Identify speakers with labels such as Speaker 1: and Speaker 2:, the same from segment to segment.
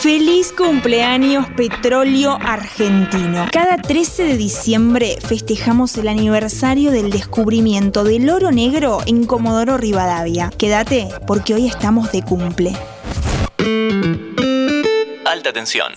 Speaker 1: Feliz cumpleaños Petróleo Argentino. Cada 13 de diciembre festejamos el aniversario del descubrimiento del oro negro en Comodoro Rivadavia. Quédate porque hoy estamos de cumple.
Speaker 2: Alta tensión.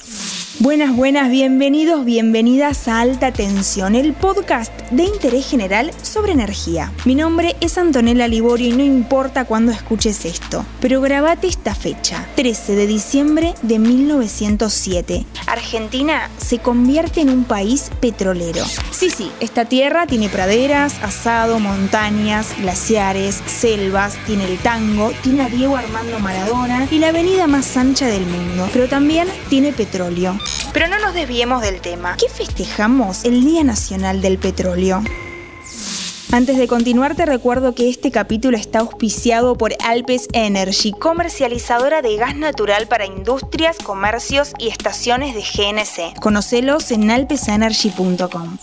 Speaker 1: Buenas, buenas, bienvenidos, bienvenidas a Alta Tensión, el podcast de interés general sobre energía. Mi nombre es Antonella Liborio y no importa cuándo escuches esto, pero grabate esta fecha, 13 de diciembre de 1907. Argentina se convierte en un país petrolero. Sí, sí, esta tierra tiene praderas, asado, montañas, glaciares, selvas, tiene el tango, tiene a Diego Armando Maradona y la avenida más ancha del mundo, pero también tiene petróleo. Pero no nos desviemos del tema. ¿Qué festejamos el Día Nacional del Petróleo? Antes de continuar te recuerdo que este capítulo está auspiciado por Alpes Energy, comercializadora de gas natural para industrias, comercios y estaciones de GNC. Conocelos en alpesenergy.com.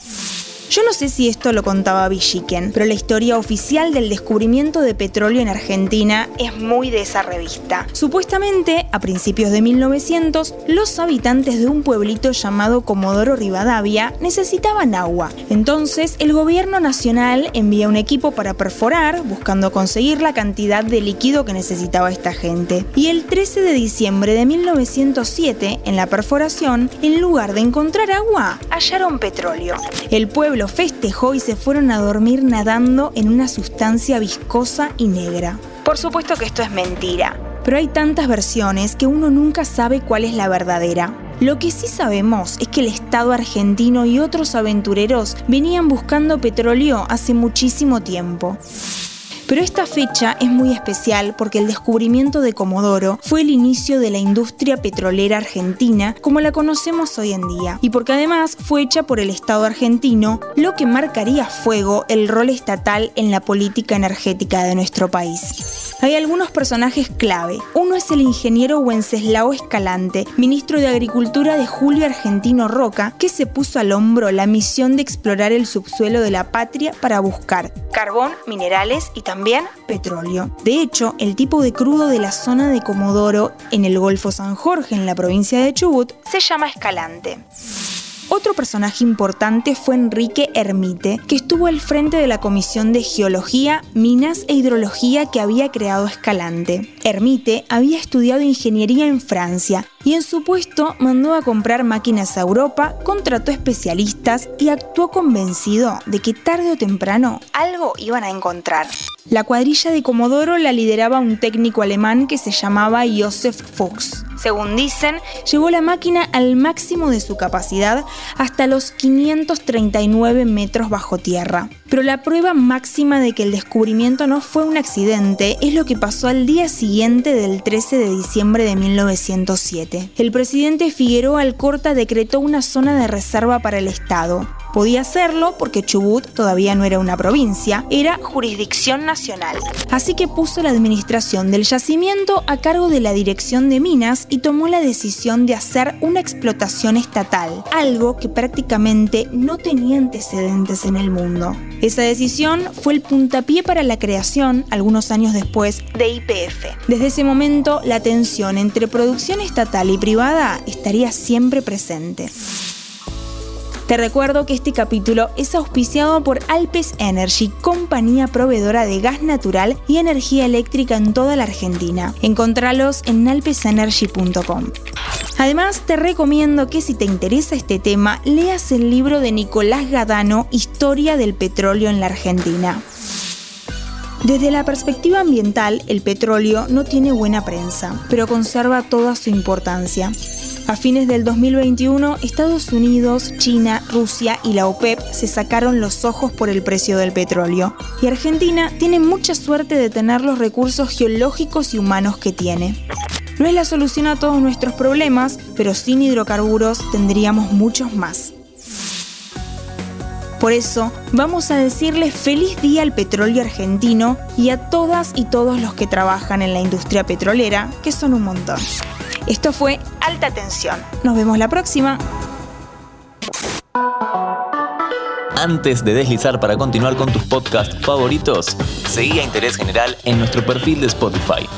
Speaker 1: Yo no sé si esto lo contaba Villiquen, pero la historia oficial del descubrimiento de petróleo en Argentina es muy de esa revista. Supuestamente, a principios de 1900, los habitantes de un pueblito llamado Comodoro Rivadavia necesitaban agua. Entonces, el gobierno nacional envía un equipo para perforar, buscando conseguir la cantidad de líquido que necesitaba esta gente. Y el 13 de diciembre de 1907, en la perforación, en lugar de encontrar agua, hallaron petróleo. El pueblo lo festejó y se fueron a dormir nadando en una sustancia viscosa y negra. Por supuesto que esto es mentira, pero hay tantas versiones que uno nunca sabe cuál es la verdadera. Lo que sí sabemos es que el Estado argentino y otros aventureros venían buscando petróleo hace muchísimo tiempo. Pero esta fecha es muy especial porque el descubrimiento de Comodoro fue el inicio de la industria petrolera argentina como la conocemos hoy en día, y porque además fue hecha por el Estado argentino, lo que marcaría fuego el rol estatal en la política energética de nuestro país. Hay algunos personajes clave. Uno es el ingeniero Wenceslao Escalante, ministro de Agricultura de Julio Argentino Roca, que se puso al hombro la misión de explorar el subsuelo de la patria para buscar carbón, minerales y también petróleo. De hecho, el tipo de crudo de la zona de Comodoro, en el Golfo San Jorge, en la provincia de Chubut, se llama Escalante. Otro personaje importante fue Enrique Hermite, que estuvo al frente de la Comisión de Geología, Minas e Hidrología que había creado Escalante. Hermite había estudiado ingeniería en Francia y en su puesto mandó a comprar máquinas a Europa, contrató especialistas y actuó convencido de que tarde o temprano algo iban a encontrar. La cuadrilla de Comodoro la lideraba un técnico alemán que se llamaba Josef Fuchs. Según dicen, llevó la máquina al máximo de su capacidad hasta los 539 metros bajo tierra. Pero la prueba máxima de que el descubrimiento no fue un accidente es lo que pasó al día siguiente del 13 de diciembre de 1907. El presidente Figueroa Alcorta decretó una zona de reserva para el Estado. Podía hacerlo porque Chubut todavía no era una provincia, era jurisdicción nacional. Así que puso la administración del yacimiento a cargo de la Dirección de Minas y tomó la decisión de hacer una explotación estatal, algo que prácticamente no tenía antecedentes en el mundo. Esa decisión fue el puntapié para la creación, algunos años después, de IPF. Desde ese momento, la tensión entre producción estatal y privada estaría siempre presente. Te recuerdo que este capítulo es auspiciado por Alpes Energy, compañía proveedora de gas natural y energía eléctrica en toda la Argentina. Encontralos en alpesenergy.com. Además, te recomiendo que si te interesa este tema, leas el libro de Nicolás Gadano, Historia del petróleo en la Argentina. Desde la perspectiva ambiental, el petróleo no tiene buena prensa, pero conserva toda su importancia. A fines del 2021, Estados Unidos, China, Rusia y la OPEP se sacaron los ojos por el precio del petróleo. Y Argentina tiene mucha suerte de tener los recursos geológicos y humanos que tiene. No es la solución a todos nuestros problemas, pero sin hidrocarburos tendríamos muchos más. Por eso, vamos a decirle feliz día al petróleo argentino y a todas y todos los que trabajan en la industria petrolera, que son un montón. Esto fue Alta Tensión. Nos vemos la próxima.
Speaker 2: Antes de deslizar para continuar con tus podcasts favoritos, seguí a Interés General en nuestro perfil de Spotify.